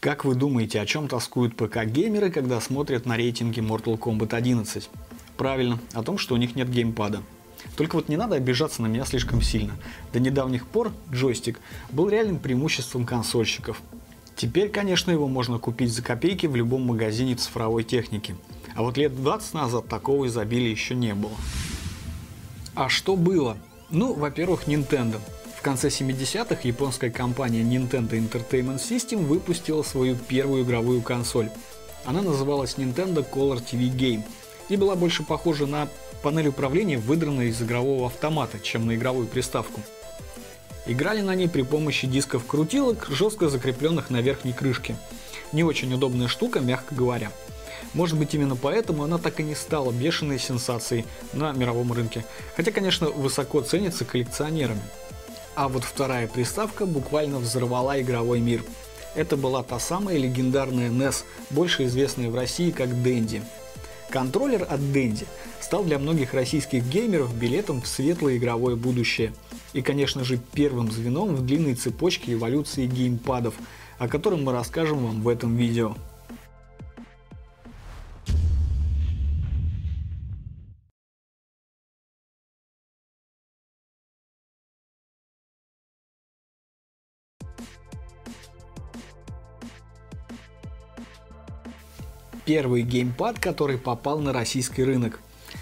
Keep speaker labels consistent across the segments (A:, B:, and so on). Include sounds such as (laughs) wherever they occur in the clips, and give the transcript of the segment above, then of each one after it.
A: Как вы думаете, о чем тоскуют ПК-геймеры, когда смотрят на рейтинги Mortal Kombat 11? Правильно, о том, что у них нет геймпада. Только вот не надо обижаться на меня слишком сильно. До недавних пор джойстик был реальным преимуществом консольщиков. Теперь, конечно, его можно купить за копейки в любом магазине цифровой техники. А вот лет 20 назад такого изобилия еще не было. А что было? Ну, во-первых, Nintendo. В конце 70-х японская компания Nintendo Entertainment System выпустила свою первую игровую консоль. Она называлась Nintendo Color TV Game и была больше похожа на панель управления, выдранную из игрового автомата, чем на игровую приставку. Играли на ней при помощи дисков-крутилок, жестко закрепленных на верхней крышке. Не очень удобная штука, мягко говоря. Может быть именно поэтому она так и не стала бешеной сенсацией на мировом рынке. Хотя, конечно, высоко ценится коллекционерами. А вот вторая приставка буквально взорвала игровой мир. Это была та самая легендарная NES, больше известная в России как Dendy. Контроллер от Dendy стал для многих российских геймеров билетом в светлое игровое будущее. И, конечно же, первым звеном в длинной цепочке эволюции геймпадов, о котором мы расскажем вам в этом видео. Первый геймпад, который попал на российский рынок.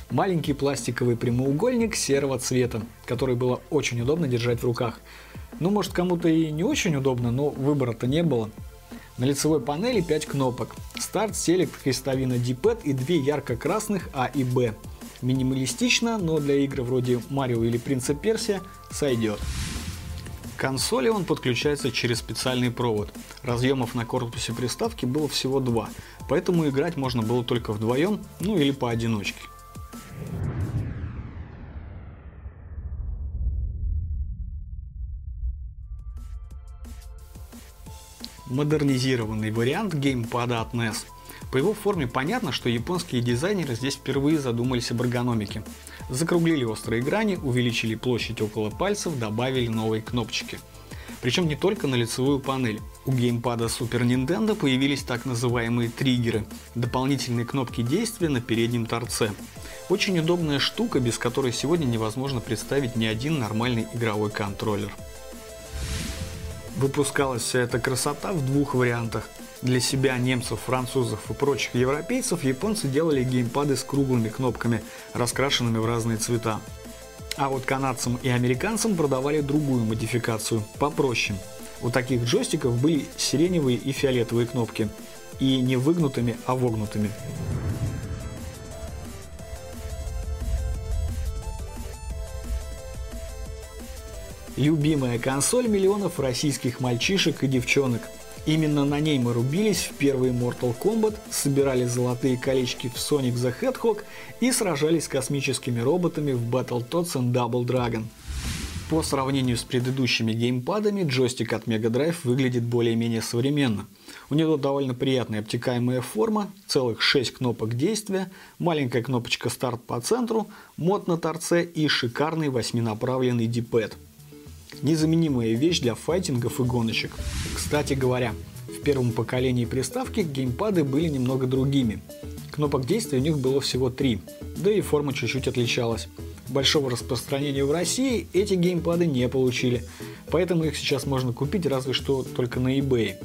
A: Маленький пластиковый прямоугольник серого цвета, который было очень удобно держать в руках. Ну, может, кому-то и не очень удобно, но выбора-то не было. На лицевой панели 5 кнопок. Старт, селект, крестовина D-pad и две ярко-красных А и Б. Минималистично, но для игр вроде Марио или Принца Персия сойдет. Консоли он подключается через специальный провод. Разъемов на корпусе приставки было всего два, поэтому играть можно было только вдвоем, ну или поодиночке. Модернизированный вариант геймпада от NES. По его форме понятно, что японские дизайнеры здесь впервые задумались об эргономике. Закруглили острые грани, увеличили площадь около пальцев, добавили новые кнопочки. Причем не только на лицевую панель. У геймпада Super Nintendo появились так называемые триггеры – дополнительные кнопки действия на переднем торце. Очень удобная штука, без которой сегодня невозможно представить ни один нормальный игровой контроллер. Выпускалась вся эта красота в двух вариантах – для себя, немцев, французов и прочих европейцев японцы делали геймпады с круглыми кнопками, раскрашенными в разные цвета. А вот канадцам и американцам продавали другую модификацию, попроще. У таких джойстиков были сиреневые и фиолетовые кнопки. И не выгнутыми, а вогнутыми. Любимая консоль миллионов российских мальчишек и девчонок – Именно на ней мы рубились в первый Mortal Kombat, собирали золотые колечки в Sonic the Hedgehog и сражались с космическими роботами в Battletoads and Double Dragon. По сравнению с предыдущими геймпадами, джойстик от Mega Drive выглядит более-менее современно. У него довольно приятная обтекаемая форма, целых 6 кнопок действия, маленькая кнопочка старт по центру, мод на торце и шикарный восьминаправленный дипэд – Незаменимая вещь для файтингов и гоночек. Кстати говоря, в первом поколении приставки геймпады были немного другими. Кнопок действия у них было всего три, да и форма чуть-чуть отличалась. Большого распространения в России эти геймпады не получили, поэтому их сейчас можно купить разве что только на eBay.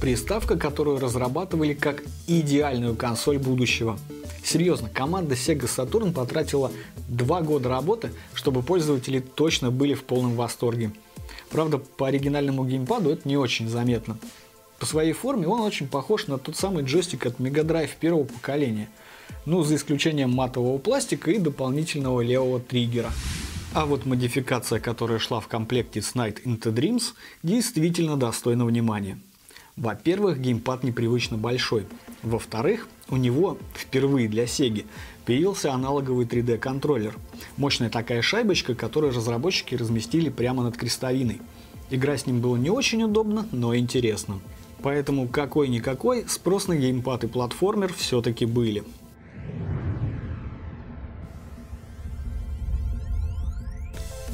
A: Приставка, которую разрабатывали как идеальную консоль будущего – Серьезно, команда Sega Saturn потратила два года работы, чтобы пользователи точно были в полном восторге. Правда, по оригинальному геймпаду это не очень заметно. По своей форме он очень похож на тот самый джойстик от Mega Drive первого поколения. Ну, за исключением матового пластика и дополнительного левого триггера. А вот модификация, которая шла в комплекте с Night into Dreams, действительно достойна внимания. Во-первых, геймпад непривычно большой. Во-вторых, у него впервые для Sega появился аналоговый 3D контроллер. Мощная такая шайбочка, которую разработчики разместили прямо над крестовиной. Игра с ним было не очень удобно, но интересно. Поэтому какой-никакой спрос на геймпад и платформер все-таки были.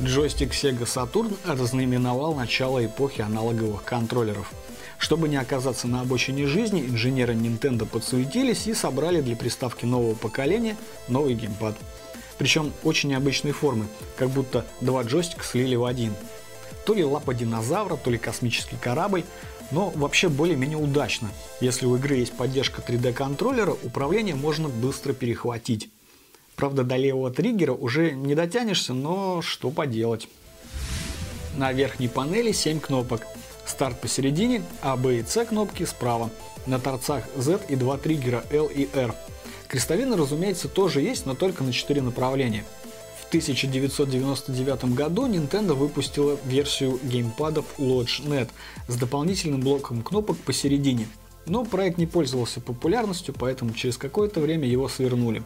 A: Джойстик Sega Saturn разнаименовал начало эпохи аналоговых контроллеров. Чтобы не оказаться на обочине жизни, инженеры Nintendo подсуетились и собрали для приставки нового поколения новый геймпад. Причем очень необычной формы, как будто два джойстика слили в один. То ли лапа динозавра, то ли космический корабль, но вообще более-менее удачно. Если у игры есть поддержка 3D контроллера, управление можно быстро перехватить. Правда, до левого триггера уже не дотянешься, но что поделать. На верхней панели 7 кнопок. Старт посередине, А, Б и С кнопки справа. На торцах Z и два триггера L и R. Крестовины, разумеется, тоже есть, но только на 4 направления. В 1999 году Nintendo выпустила версию геймпадов Lodge.net с дополнительным блоком кнопок посередине. Но проект не пользовался популярностью, поэтому через какое-то время его свернули.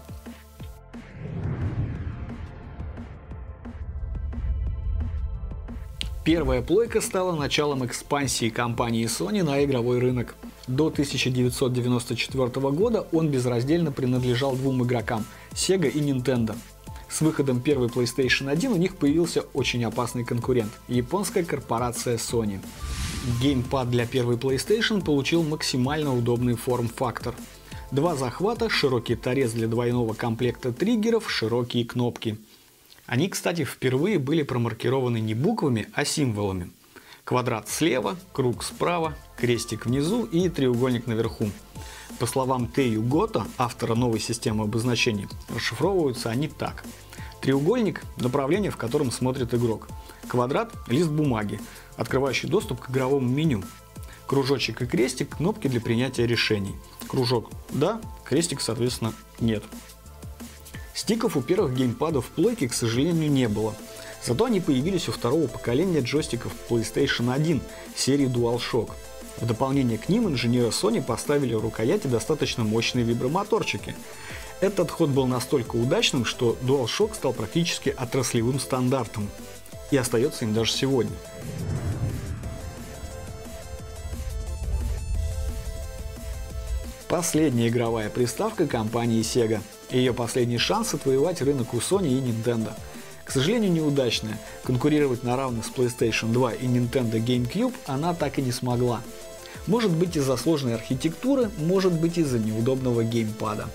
A: Первая плойка стала началом экспансии компании Sony на игровой рынок. До 1994 года он безраздельно принадлежал двум игрокам – Sega и Nintendo. С выходом первой PlayStation 1 у них появился очень опасный конкурент – японская корпорация Sony. Геймпад для первой PlayStation получил максимально удобный форм-фактор. Два захвата, широкий торец для двойного комплекта триггеров, широкие кнопки – они, кстати, впервые были промаркированы не буквами, а символами. Квадрат слева, круг справа, крестик внизу и треугольник наверху. По словам Тею Гота, автора новой системы обозначений, расшифровываются они так. Треугольник – направление, в котором смотрит игрок. Квадрат – лист бумаги, открывающий доступ к игровому меню. Кружочек и крестик – кнопки для принятия решений. Кружок – да, крестик, соответственно, нет. Стиков у первых геймпадов в плойке, к сожалению, не было. Зато они появились у второго поколения джойстиков PlayStation 1 серии DualShock. В дополнение к ним инженеры Sony поставили в рукояти достаточно мощные вибромоторчики. Этот ход был настолько удачным, что DualShock стал практически отраслевым стандартом. И остается им даже сегодня. Последняя игровая приставка компании Sega – ее последний шанс отвоевать рынок у Sony и Nintendo. К сожалению, неудачная. Конкурировать на равных с PlayStation 2 и Nintendo GameCube она так и не смогла. Может быть из-за сложной архитектуры, может быть из-за неудобного геймпада.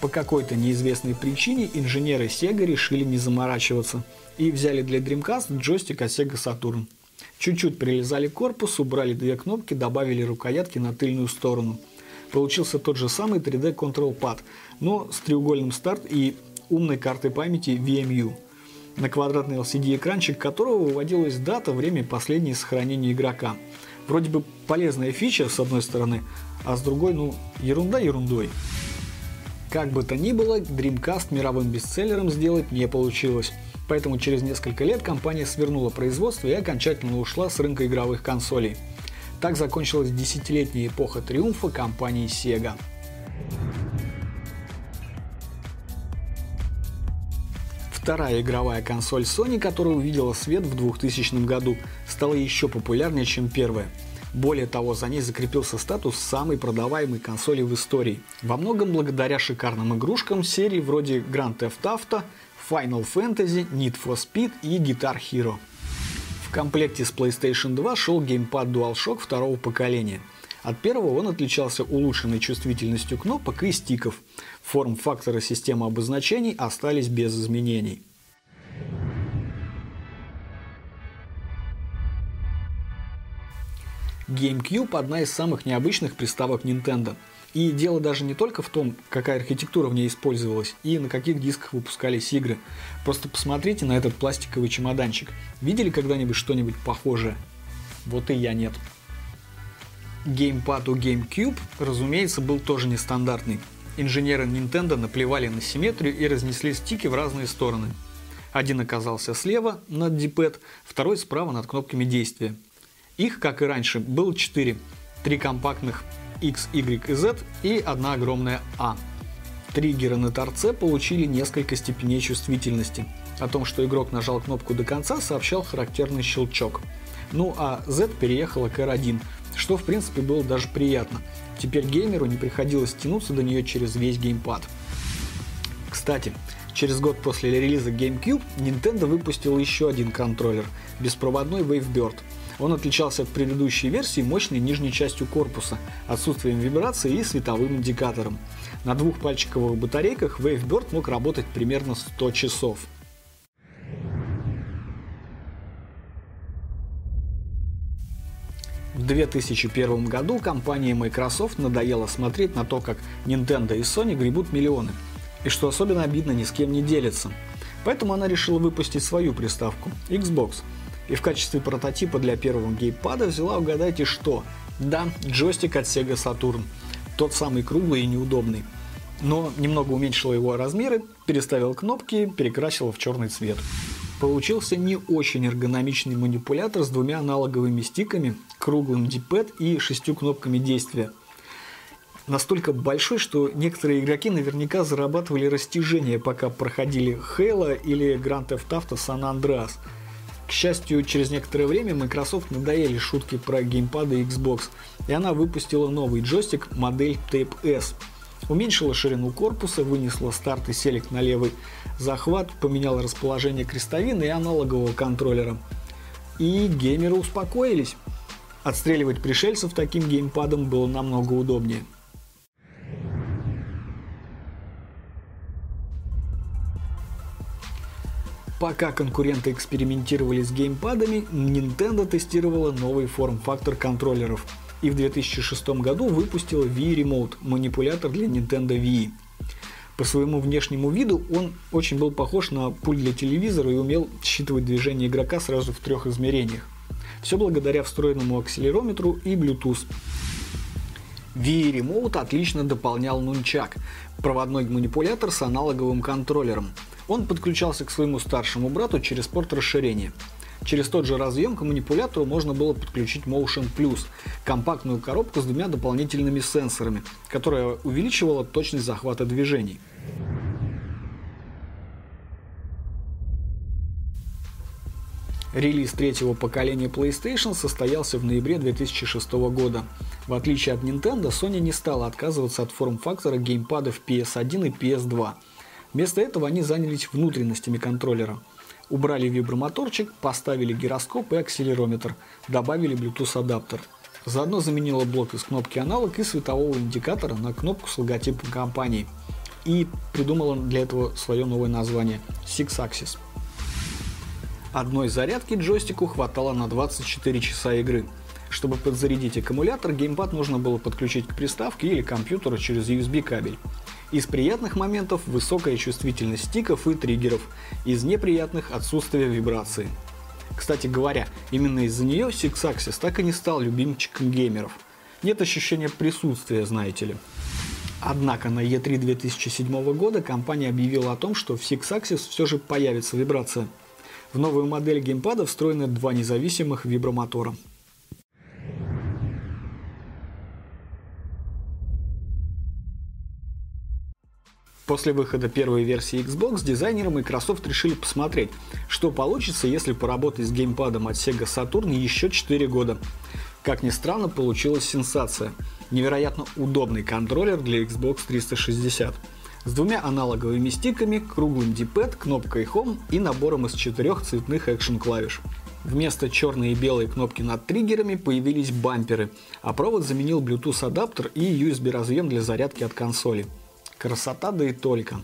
A: По какой-то неизвестной причине инженеры Sega решили не заморачиваться и взяли для Dreamcast джойстик от Sega Saturn. Чуть-чуть прилезали к корпусу, убрали две кнопки, добавили рукоятки на тыльную сторону – получился тот же самый 3D Control Pad, но с треугольным старт и умной картой памяти VMU, на квадратный LCD-экранчик которого выводилась дата, время последнего сохранения игрока. Вроде бы полезная фича с одной стороны, а с другой, ну, ерунда ерундой. Как бы то ни было, Dreamcast мировым бестселлером сделать не получилось. Поэтому через несколько лет компания свернула производство и окончательно ушла с рынка игровых консолей. Так закончилась десятилетняя эпоха триумфа компании Sega. Вторая игровая консоль Sony, которая увидела свет в 2000 году, стала еще популярнее, чем первая. Более того, за ней закрепился статус самой продаваемой консоли в истории. Во многом благодаря шикарным игрушкам серии вроде Grand Theft Auto, Final Fantasy, Need for Speed и Guitar Hero. Комплекте с PlayStation 2 шел геймпад DualShock второго поколения. От первого он отличался улучшенной чувствительностью кнопок и стиков. Форм-факторы системы обозначений остались без изменений. GameCube – одна из самых необычных приставок Nintendo – и дело даже не только в том, какая архитектура в ней использовалась и на каких дисках выпускались игры. Просто посмотрите на этот пластиковый чемоданчик. Видели когда-нибудь что-нибудь похожее? Вот и я нет. Геймпад у GameCube, разумеется, был тоже нестандартный. Инженеры Nintendo наплевали на симметрию и разнесли стики в разные стороны. Один оказался слева над D-pad, второй справа над кнопками действия. Их, как и раньше, было четыре. Три компактных X, Y и Z и одна огромная A. Триггеры на торце получили несколько степеней чувствительности. О том, что игрок нажал кнопку до конца, сообщал характерный щелчок. Ну а Z переехала к R1, что в принципе было даже приятно. Теперь геймеру не приходилось тянуться до нее через весь геймпад. Кстати, Через год после релиза GameCube Nintendo выпустил еще один контроллер – беспроводной Wavebird. Он отличался от предыдущей версии мощной нижней частью корпуса, отсутствием вибрации и световым индикатором. На двух пальчиковых батарейках Wavebird мог работать примерно 100 часов. В 2001 году компании Microsoft надоело смотреть на то, как Nintendo и Sony гребут миллионы – и что особенно обидно, ни с кем не делится. Поэтому она решила выпустить свою приставку – Xbox. И в качестве прототипа для первого геймпада взяла, угадайте что? Да, джойстик от Sega Saturn. Тот самый круглый и неудобный. Но немного уменьшила его размеры, переставила кнопки, перекрасила в черный цвет. Получился не очень эргономичный манипулятор с двумя аналоговыми стиками, круглым диппад и шестью кнопками действия – настолько большой, что некоторые игроки наверняка зарабатывали растяжение, пока проходили Halo или Grand Theft Auto San Andreas. К счастью, через некоторое время Microsoft надоели шутки про геймпады Xbox, и она выпустила новый джойстик модель Tape S. Уменьшила ширину корпуса, вынесла старт и селек на левый захват, поменяла расположение крестовины и аналогового контроллера. И геймеры успокоились. Отстреливать пришельцев таким геймпадом было намного удобнее. Пока конкуренты экспериментировали с геймпадами, Nintendo тестировала новый форм-фактор контроллеров и в 2006 году выпустила Wii Remote – манипулятор для Nintendo Wii. По своему внешнему виду он очень был похож на пульт для телевизора и умел считывать движение игрока сразу в трех измерениях. Все благодаря встроенному акселерометру и Bluetooth. Wii Remote отлично дополнял Nunchak – проводной манипулятор с аналоговым контроллером – он подключался к своему старшему брату через порт расширения. Через тот же разъем к манипулятору можно было подключить Motion Plus – компактную коробку с двумя дополнительными сенсорами, которая увеличивала точность захвата движений. Релиз третьего поколения PlayStation состоялся в ноябре 2006 года. В отличие от Nintendo, Sony не стала отказываться от форм-фактора геймпадов PS1 и PS2 – Вместо этого они занялись внутренностями контроллера. Убрали вибромоторчик, поставили гироскоп и акселерометр, добавили Bluetooth адаптер. Заодно заменила блок из кнопки аналог и светового индикатора на кнопку с логотипом компании. И придумала для этого свое новое название – Six Axis. Одной зарядки джойстику хватало на 24 часа игры. Чтобы подзарядить аккумулятор, геймпад нужно было подключить к приставке или компьютеру через USB кабель. Из приятных моментов высокая чувствительность стиков и триггеров, из неприятных отсутствие вибрации. Кстати говоря, именно из-за нее Six Axis так и не стал любимчиком геймеров. Нет ощущения присутствия, знаете ли. Однако на E3 2007 года компания объявила о том, что в Six Axis все же появится вибрация. В новую модель геймпада встроены два независимых вибромотора – После выхода первой версии Xbox дизайнеры Microsoft решили посмотреть, что получится, если поработать с геймпадом от Sega Saturn еще 4 года. Как ни странно, получилась сенсация. Невероятно удобный контроллер для Xbox 360 с двумя аналоговыми стиками, круглым D-pad, кнопкой Home и набором из четырех цветных экшен клавиш. Вместо черной и белой кнопки над триггерами появились бамперы, а провод заменил Bluetooth адаптер и USB разъем для зарядки от консоли. Красота да и только.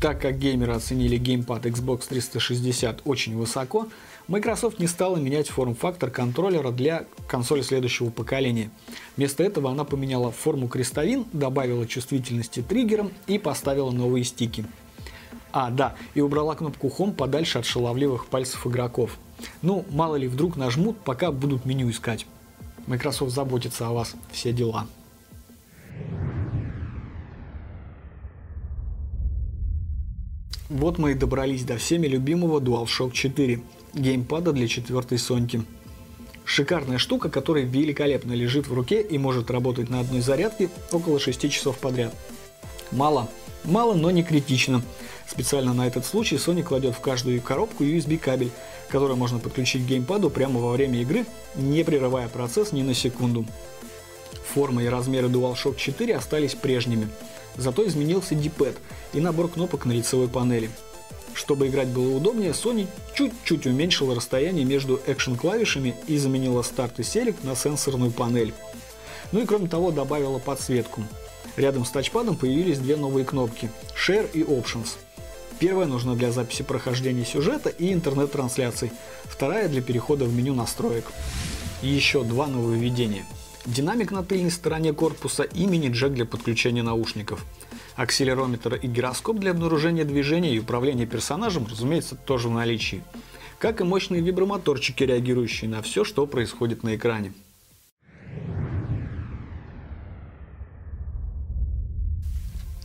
A: Так как геймеры оценили геймпад Xbox 360 очень высоко, Microsoft не стала менять форм-фактор контроллера для консоли следующего поколения. Вместо этого она поменяла форму крестовин, добавила чувствительности триггерам и поставила новые стики. А, да, и убрала кнопку Home подальше от шаловливых пальцев игроков. Ну, мало ли, вдруг нажмут, пока будут меню искать. Microsoft заботится о вас, все дела. Вот мы и добрались до всеми любимого DualShock 4, геймпада для четвертой Соньки. Шикарная штука, которая великолепно лежит в руке и может работать на одной зарядке около 6 часов подряд. Мало, мало, но не критично. Специально на этот случай Sony кладет в каждую коробку USB кабель, который можно подключить к геймпаду прямо во время игры, не прерывая процесс ни на секунду. Форма и размеры DualShock 4 остались прежними. Зато изменился D-pad и набор кнопок на лицевой панели. Чтобы играть было удобнее, Sony чуть-чуть уменьшила расстояние между экшен-клавишами и заменила старт и селект на сенсорную панель. Ну и кроме того добавила подсветку. Рядом с тачпадом появились две новые кнопки – Share и Options. Первая нужна для записи прохождения сюжета и интернет-трансляций, вторая для перехода в меню настроек. И еще два нововведения. Динамик на тыльной стороне корпуса и мини-джек для подключения наушников. Акселерометр и гироскоп для обнаружения движения и управления персонажем, разумеется, тоже в наличии. Как и мощные вибромоторчики, реагирующие на все, что происходит на экране.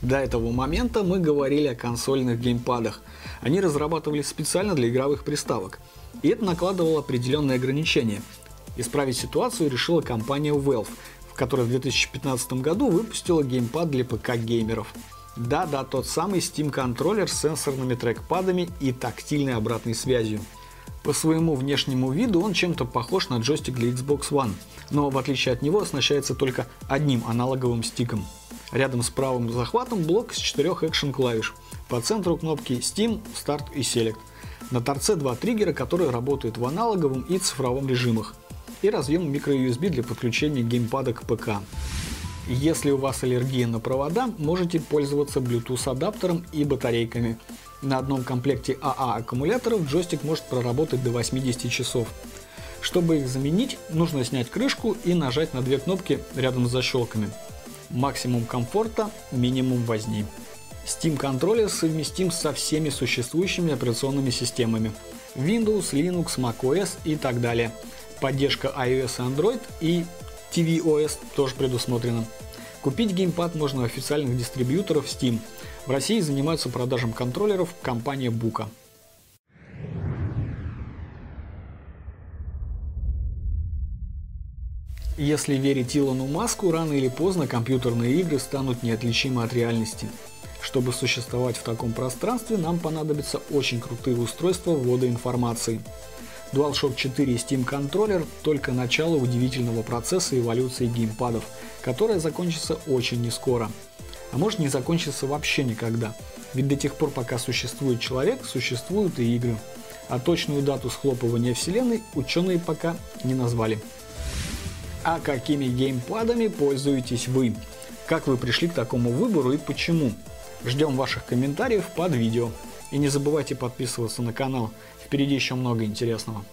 A: До этого момента мы говорили о консольных геймпадах. Они разрабатывались специально для игровых приставок. И это накладывало определенные ограничения. Исправить ситуацию решила компания Valve, в которой в 2015 году выпустила геймпад для ПК-геймеров. Да-да, тот самый Steam контроллер с сенсорными трекпадами и тактильной обратной связью. По своему внешнему виду он чем-то похож на джойстик для Xbox One, но в отличие от него оснащается только одним аналоговым стиком – Рядом с правым захватом блок из четырех экшен клавиш. По центру кнопки Steam, Start и Select. На торце два триггера, которые работают в аналоговом и цифровом режимах. И разъем microUSB для подключения геймпада к ПК. Если у вас аллергия на провода, можете пользоваться Bluetooth адаптером и батарейками. На одном комплекте АА а аккумуляторов джойстик может проработать до 80 часов. Чтобы их заменить, нужно снять крышку и нажать на две кнопки рядом с защелками. Максимум комфорта, минимум возни. Steam контроллер совместим со всеми существующими операционными системами. Windows, Linux, macOS и так далее. Поддержка iOS Android и tvOS тоже предусмотрена. Купить геймпад можно у официальных дистрибьюторов Steam. В России занимаются продажем контроллеров компания Бука. Если верить Илону Маску, рано или поздно компьютерные игры станут неотличимы от реальности. Чтобы существовать в таком пространстве, нам понадобятся очень крутые устройства ввода информации. DualShock 4 и Steam Controller – только начало удивительного процесса эволюции геймпадов, которая закончится очень нескоро. А может не закончится вообще никогда. Ведь до тех пор, пока существует человек, существуют и игры. А точную дату схлопывания вселенной ученые пока не назвали. А какими геймпадами пользуетесь вы? Как вы пришли к такому выбору и почему? Ждем ваших комментариев под видео. И не забывайте подписываться на канал, впереди еще много интересного.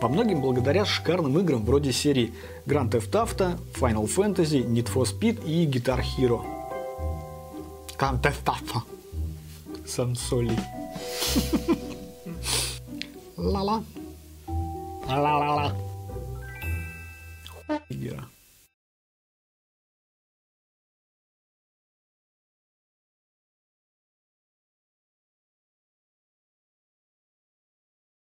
A: По многим благодаря шикарным играм вроде серии Grand Theft Auto, Final Fantasy, Need for Speed и Guitar Hero. Grand Theft Auto. Сансоли. (laughs) La la. La la la la. Yeah.